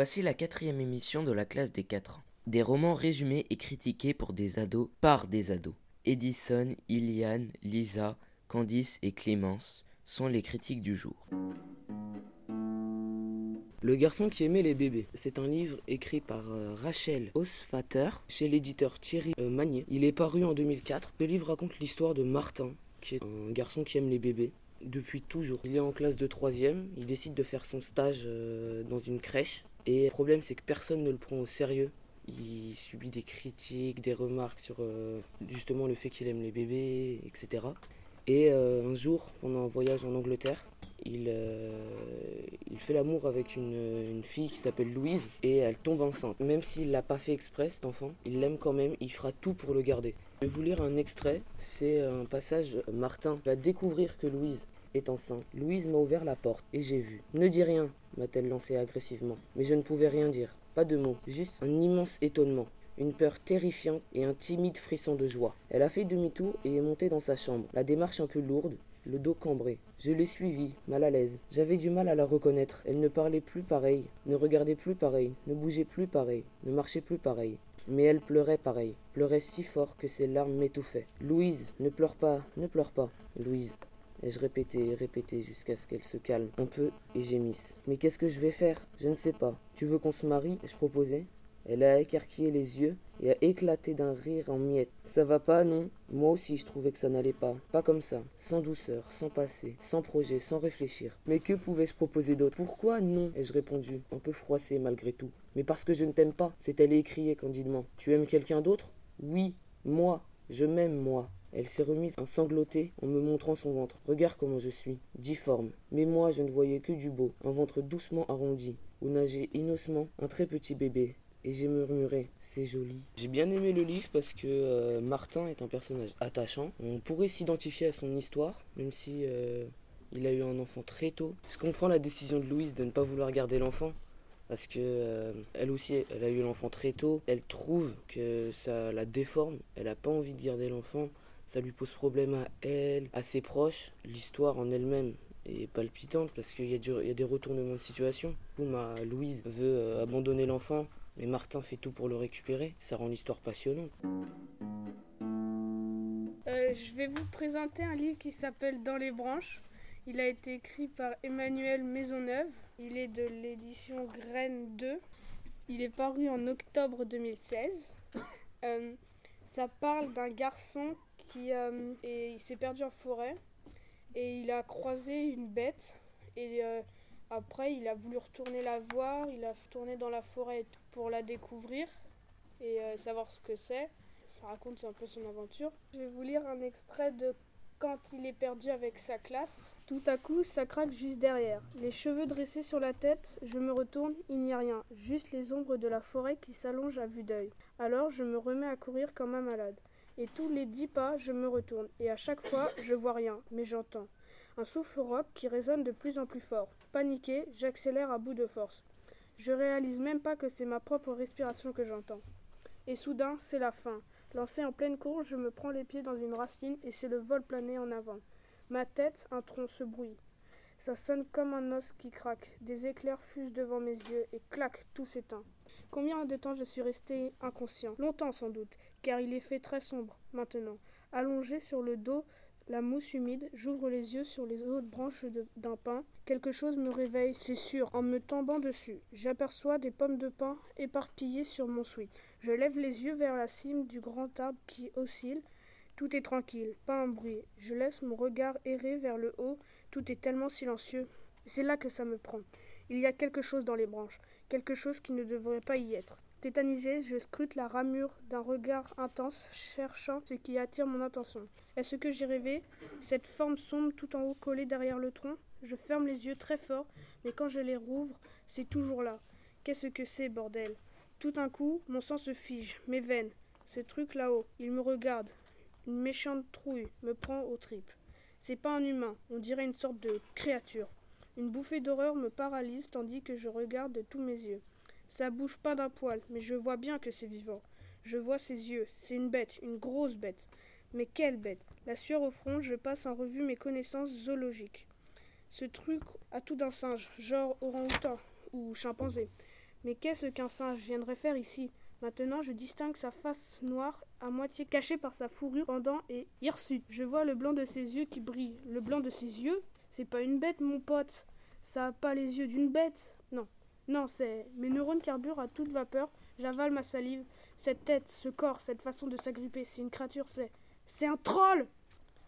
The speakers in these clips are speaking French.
Voici la quatrième émission de la classe des 4 ans. Des romans résumés et critiqués pour des ados par des ados. Edison, Iliane, Lisa, Candice et Clémence sont les critiques du jour. Le garçon qui aimait les bébés. C'est un livre écrit par euh, Rachel Osfater chez l'éditeur Thierry euh, Magnier. Il est paru en 2004. Ce livre raconte l'histoire de Martin, qui est un garçon qui aime les bébés depuis toujours. Il est en classe de 3 il décide de faire son stage euh, dans une crèche. Et le problème, c'est que personne ne le prend au sérieux. Il subit des critiques, des remarques sur justement le fait qu'il aime les bébés, etc. Et un jour, pendant un voyage en Angleterre, il, euh, il fait l'amour avec une, fille qui s'appelle Louise et elle tombe enceinte. Même s'il l'a pas fait exprès, cet enfant, il l'aime quand même, il fera tout pour le garder. Je vais vous lire un extrait, c'est un passage, Martin va découvrir que Louise est enceinte. Louise m'a ouvert la porte et j'ai vu. Ne dis rien, m'a-t-elle lancé agressivement. Mais je ne pouvais rien dire, pas de mots, juste un immense étonnement une peur terrifiante et un timide frisson de joie. Elle a fait demi-tour et est montée dans sa chambre, la démarche un peu lourde, le dos cambré. Je l'ai suivie, mal à l'aise. J'avais du mal à la reconnaître. Elle ne parlait plus pareil, ne regardait plus pareil, ne bougeait plus pareil, ne marchait plus pareil. Mais elle pleurait pareil, pleurait si fort que ses larmes m'étouffaient. Louise, ne pleure pas, ne pleure pas, Louise. Et je répétais et répétais jusqu'à ce qu'elle se calme un peu et gémisse. Mais qu'est-ce que je vais faire? Je ne sais pas. Tu veux qu'on se marie? Je proposais. Elle a écarquillé les yeux et a éclaté d'un rire en miettes. Ça va pas, non? Moi aussi je trouvais que ça n'allait pas. Pas comme ça, sans douceur, sans passé, sans projet, sans réfléchir. Mais que pouvais-je proposer d'autre? Pourquoi non? Ai-je répondu, un peu froissé malgré tout. Mais parce que je ne t'aime pas, s'est-elle écriée candidement. Tu aimes quelqu'un d'autre? Oui, moi, je m'aime moi. Elle s'est remise en sangloter en me montrant son ventre. Regarde comment je suis, difforme. Mais moi, je ne voyais que du beau, un ventre doucement arrondi, où nageait innocemment un très petit bébé, et j'ai murmuré, c'est joli. J'ai bien aimé le livre parce que euh, Martin est un personnage attachant. On pourrait s'identifier à son histoire, même si euh, il a eu un enfant très tôt. Je comprends la décision de Louise de ne pas vouloir garder l'enfant. Parce que euh, elle aussi, elle a eu l'enfant très tôt. Elle trouve que ça la déforme. Elle n'a pas envie de garder l'enfant. Ça lui pose problème à elle, à ses proches. L'histoire en elle-même est palpitante parce qu'il y, a des retournements de situation. Où ma Louise veut abandonner l'enfant mais Martin fait tout pour le récupérer. Ça rend l'histoire passionnante. Euh, je vais vous présenter un livre qui s'appelle Dans les branches. Il a été écrit par Emmanuel Maisonneuve. Il est de l'édition Graine 2. Il est paru en octobre 2016. Euh, ça parle d'un garçon qui euh, il s'est perdu en forêt et il a croisé une bête et après, il a voulu retourner la voir, il a tourné dans la forêt pour la découvrir et euh, savoir ce que c'est. Ça raconte un peu son aventure. Je vais vous lire un extrait de quand il est perdu avec sa classe. Tout à coup, ça craque juste derrière. Les cheveux dressés sur la tête, je me retourne, il n'y a rien, juste les ombres de la forêt qui s'allongent à vue d'œil. Alors je me remets à courir comme un malade. Et tous les dix pas, je me retourne, et à chaque fois, je vois rien, mais j'entends. Un souffle rock qui résonne de plus en plus fort. Paniqué, j'accélère à bout de force. Je réalise même pas que c'est ma propre respiration que j'entends. Et soudain, c'est la fin. Lancé en pleine course, je me prends les pieds dans une racine et c'est le vol plané en avant. Ma tête, un tronc se bruit. Ça sonne comme un os qui craque. Des éclairs fusent devant mes yeux et clac, tout s'éteint. Combien de temps je suis resté inconscient? Longtemps sans doute, car il est fait très sombre maintenant. Allongé sur le dos la mousse humide, j'ouvre les yeux sur les hautes branches d'un pin. Quelque chose me réveille, c'est sûr, en me tombant dessus. J'aperçois des pommes de pin éparpillées sur mon sweat. Je lève les yeux vers la cime du grand arbre qui oscille. Tout est tranquille, pas un bruit. Je laisse mon regard errer vers le haut. Tout est tellement silencieux. C'est là que ça me prend. Il y a quelque chose dans les branches, quelque chose qui ne devrait pas y être. Tétanisé, je scrute la ramure d'un regard intense, cherchant ce qui attire mon attention. Est-ce que j'ai rêvé? Cette forme sombre tout en haut collée derrière le tronc? Je ferme les yeux très fort, mais quand je les rouvre, c'est toujours là. Qu'est-ce que c'est, bordel? Tout d'un coup, mon sang se fige, mes veines. Ce truc là-haut, il me regarde. Une méchante trouille me prend aux tripes. C'est pas un humain, on dirait une sorte de créature. Une bouffée d'horreur me paralyse tandis que je regarde de tous mes yeux. Ça bouge pas d'un poil, mais je vois bien que c'est vivant. Je vois ses yeux. C'est une bête, une grosse bête. Mais quelle bête La sueur au front, je passe en revue mes connaissances zoologiques. Ce truc a tout d'un singe, genre orang-outan ou chimpanzé. Mais qu'est-ce qu'un singe viendrait faire ici? Maintenant, je distingue sa face noire, à moitié cachée par sa fourrure pendant et hirsute. Je vois le blanc de ses yeux qui brille. Le blanc de ses yeux? C'est pas une bête, mon pote. Ça a pas les yeux d'une bête. Non. Non, c'est mes neurones carburent à toute vapeur. J'avale ma salive. Cette tête, ce corps, cette façon de s'agripper, c'est une créature, c'est. C'est un troll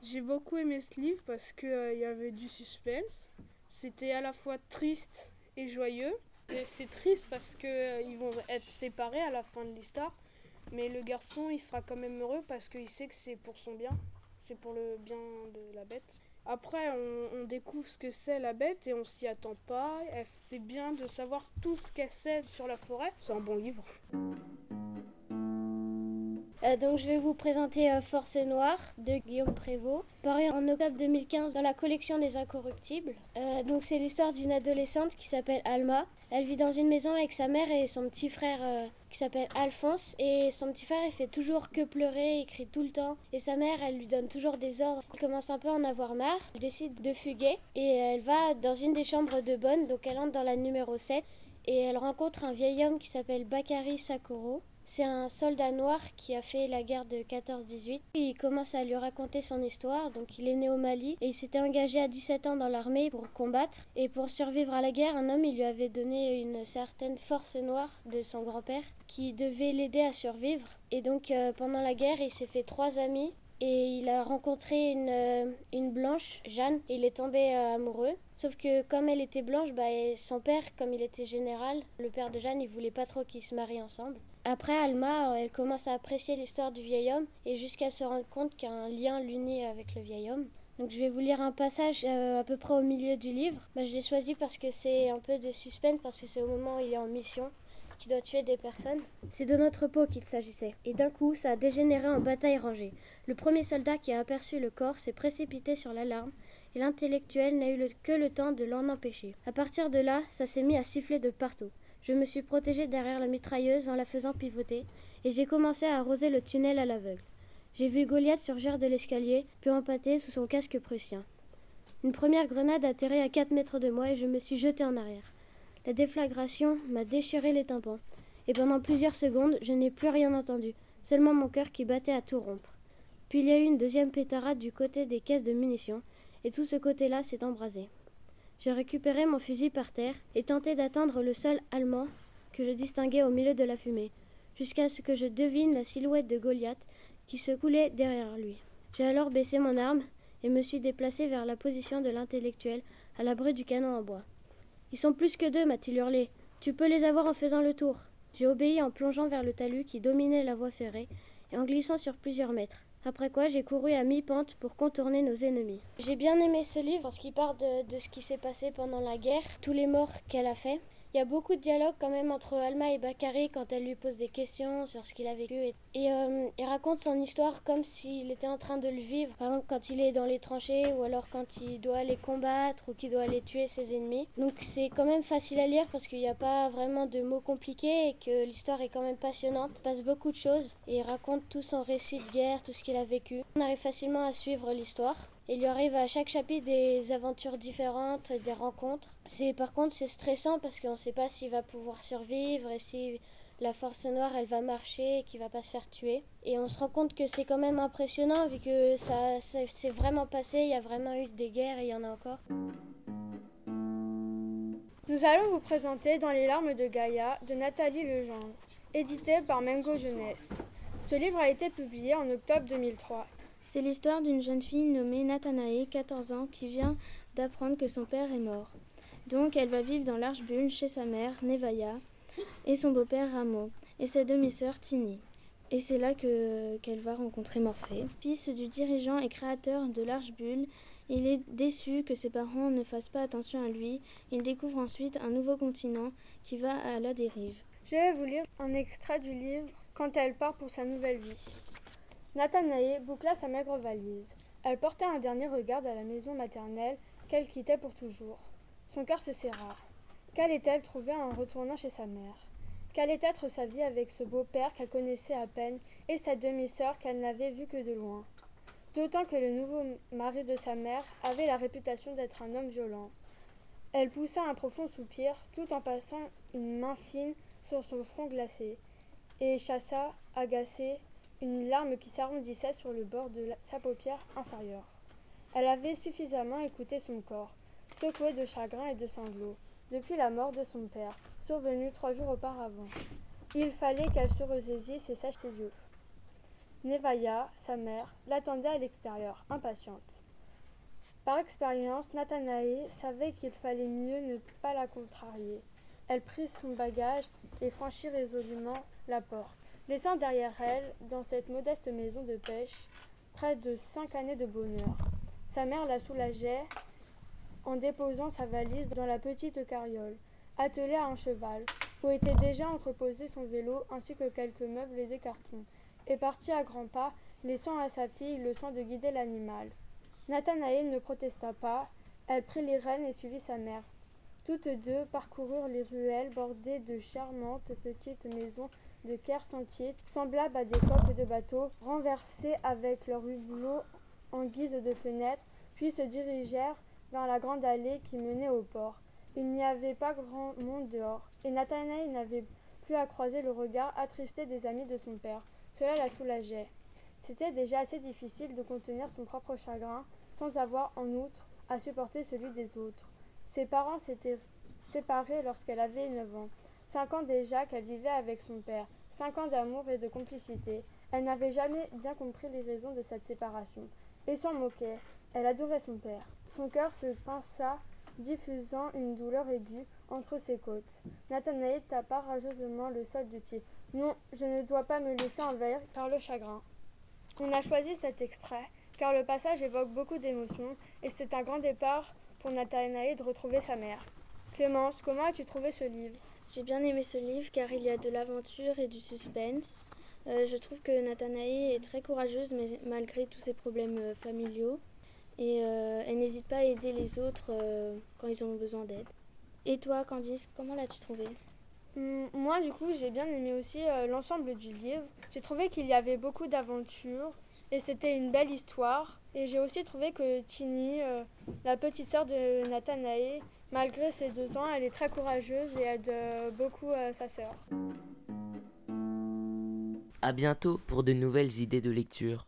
J'ai beaucoup aimé ce livre parce qu'il euh, y avait du suspense. C'était à la fois triste et joyeux. C'est triste parce qu'ils euh, vont être séparés à la fin de l'histoire. Mais le garçon, il sera quand même heureux parce qu'il sait que c'est pour son bien. C'est pour le bien de la bête. Après, on, découvre ce que c'est la bête et on s'y attend pas. C'est bien de savoir tout ce qu'elle sait sur la forêt. C'est un bon livre. Euh, donc je vais vous présenter euh, Force Noire de Guillaume Prévost, paru en octobre 2015 dans la collection des Incorruptibles. Euh, donc c'est l'histoire d'une adolescente qui s'appelle Alma. Elle vit dans une maison avec sa mère et son petit frère qui s'appelle Alphonse et son petit frère il fait toujours que pleurer, il crie tout le temps et sa mère elle lui donne toujours des ordres. Elle commence un peu à en avoir marre, elle décide de fuguer et elle va dans une des chambres de Bonne, donc elle entre dans la numéro 7 et elle rencontre un vieil homme qui s'appelle Bakari Sakuro. C'est un soldat noir qui a fait la guerre de 14-18. Il commence à lui raconter son histoire. Donc il est né au Mali et il s'était engagé à 17 ans dans l'armée pour combattre. Et pour survivre à la guerre, un homme il lui avait donné une certaine force noire de son grand-père qui devait l'aider à survivre. Et donc euh, pendant la guerre, il s'est fait trois amis et il a rencontré une, euh, une blanche, Jeanne, il est tombé euh, amoureux. Sauf que comme elle était blanche, bah, son père, comme il était général, le père de Jeanne, il voulait pas trop qu'ils se marient ensemble. Après, Alma, elle commence à apprécier l'histoire du vieil homme et jusqu'à se rendre compte qu'un lien l'unit avec le vieil homme. Donc je vais vous lire un passage euh, à peu près au milieu du livre. Bah, je l'ai choisi parce que c'est un peu de suspense, parce que c'est au moment où il est en mission qui doit tuer des personnes. C'est de notre peau qu'il s'agissait. Et d'un coup, ça a dégénéré en bataille rangée. Le premier soldat qui a aperçu le corps s'est précipité sur l'alarme et l'intellectuel n'a eu que le temps de l'en empêcher. À partir de là, ça s'est mis à siffler de partout. Je me suis protégé derrière la mitrailleuse en la faisant pivoter, et j'ai commencé à arroser le tunnel à l'aveugle. J'ai vu Goliath surgir de l'escalier, puis empâter sous son casque prussien. Une première grenade a atterri à quatre mètres de moi et je me suis jeté en arrière. La déflagration m'a déchiré les tympans, et pendant plusieurs secondes, je n'ai plus rien entendu, seulement mon cœur qui battait à tout rompre. Puis il y a eu une deuxième pétarade du côté des caisses de munitions, et tout ce côté-là s'est embrasé. J'ai récupéré mon fusil par terre et tenté d'atteindre le sol allemand que je distinguais au milieu de la fumée, jusqu'à ce que je devine la silhouette de Goliath qui se coulait derrière lui. J'ai alors baissé mon arme et me suis déplacé vers la position de l'intellectuel à l'abri du canon en bois. Ils sont plus que deux, m'a-t-il hurlé. Tu peux les avoir en faisant le tour. J'ai obéi en plongeant vers le talus qui dominait la voie ferrée et en glissant sur plusieurs mètres après quoi j'ai couru à mi-pente pour contourner nos ennemis. J'ai bien aimé ce livre parce qu'il parle de, ce qui s'est passé pendant la guerre, tous les morts qu'elle a fait. Il y a beaucoup de dialogue quand même entre Alma et Bakary quand elle lui pose des questions sur ce qu'il a vécu. Et, et euh, il raconte son histoire comme s'il était en train de le vivre. Par exemple, quand il est dans les tranchées ou alors quand il doit aller combattre ou qu'il doit aller tuer ses ennemis. Donc c'est quand même facile à lire parce qu'il n'y a pas vraiment de mots compliqués et que l'histoire est quand même passionnante. Il passe beaucoup de choses et il raconte tout son récit de guerre, tout ce qu'il a vécu. On arrive facilement à suivre l'histoire. Il lui arrive à chaque chapitre des aventures différentes, des rencontres. C'est par contre c'est stressant parce qu'on ne sait pas s'il va pouvoir survivre et si la force noire elle va marcher et qu'il va pas se faire tuer. Et on se rend compte que c'est quand même impressionnant vu que ça s'est vraiment passé, il y a vraiment eu des guerres et il y en a encore. Nous allons vous présenter Dans les larmes de Gaïa de Nathalie Legendre, édité par Mengo Jeunesse. Ce livre a été publié en octobre 2003. C'est l'histoire d'une jeune fille nommée Nathanae, 14 ans, qui vient d'apprendre que son père est mort. Donc elle va vivre dans l'Arche-Bulle chez sa mère, Nevaya, et son beau-père Ramo, et sa demi-sœur Tini. Et c'est là que, qu'elle va rencontrer Morphée. Fils du dirigeant et créateur de l'Arche-Bulle, il est déçu que ses parents ne fassent pas attention à lui. Il découvre ensuite un nouveau continent qui va à la dérive. Je vais vous lire un extrait du livre Quand elle part pour sa nouvelle vie. Nathanae boucla sa maigre valise. Elle portait un dernier regard à la maison maternelle qu'elle quittait pour toujours. Son cœur se serra. Qu'allait-elle trouver en retournant chez sa mère? Qu'allait être sa vie avec ce beau-père qu'elle connaissait à peine et sa demi-sœur qu'elle n'avait vue que de loin? D'autant que le nouveau mari de sa mère avait la réputation d'être un homme violent. Elle poussa un profond soupir tout en passant une main fine sur son front glacé et chassa, agacée, une larme qui s'arrondissait sur le bord de sa paupière inférieure. Elle avait suffisamment écouté son corps, secoué de chagrin et de sanglots, depuis la mort de son père, survenue trois jours auparavant. Il fallait qu'elle se ressaisisse et sèche ses yeux. Nevaya, sa mère, l'attendait à l'extérieur, impatiente. Par expérience, Nathanae savait qu'il fallait mieux ne pas la contrarier. Elle prit son bagage et franchit résolument la porte, laissant derrière elle, dans cette modeste maison de pêche, près de cinq années de bonheur. Sa mère la soulageait en déposant sa valise dans la petite carriole, attelée à un cheval, où était déjà entreposé son vélo ainsi que quelques meubles et des cartons, et partit à grands pas, laissant à sa fille le soin de guider l'animal. Nathanaël ne protesta pas, elle prit les rênes et suivit sa mère. Toutes deux parcoururent les ruelles bordées de charmantes petites maisons de pierre sentier, semblables à des coques de bateaux, renversées avec leurs hublots en guise de fenêtres, puis se dirigèrent vers la grande allée qui menait au port. Il n'y avait pas grand monde dehors, et Nathanaël n'avait plus à croiser le regard attristé des amis de son père. Cela la soulageait. C'était déjà assez difficile de contenir son propre chagrin sans avoir en outre à supporter celui des autres. Ses parents s'étaient séparés lorsqu'elle avait neuf ans. Cinq ans déjà qu'elle vivait avec son père, cinq ans d'amour et de complicité. Elle n'avait jamais bien compris les raisons de cette séparation, et s'en moquait. Elle adorait son père. Son cœur se pinça, diffusant une douleur aiguë entre ses côtes. Nathanaël tapa rageusement le sol du pied. Non, je ne dois pas me laisser envahir par le chagrin. On a choisi cet extrait car le passage évoque beaucoup d'émotions et c'est un grand départ pour Nathanaël de retrouver sa mère. Clémence, comment as-tu trouvé ce livre? J'ai bien aimé ce livre car il y a de l'aventure et du suspense. Euh, je trouve que Nathanaël est très courageuse mais malgré tous ses problèmes euh, familiaux et euh, elle n'hésite pas à aider les autres quand ils ont besoin d'aide. Et toi, Candice, comment l'as-tu trouvé Hum, Moi, du coup, j'ai bien aimé aussi l'ensemble du livre. J'ai trouvé qu'il y avait beaucoup d'aventures et c'était une belle histoire. Et j'ai aussi trouvé que Tini, la petite sœur de Nathanaël, malgré ses deux ans, elle est très courageuse et aide euh, beaucoup euh, sa sœur. À bientôt pour de nouvelles idées de lecture.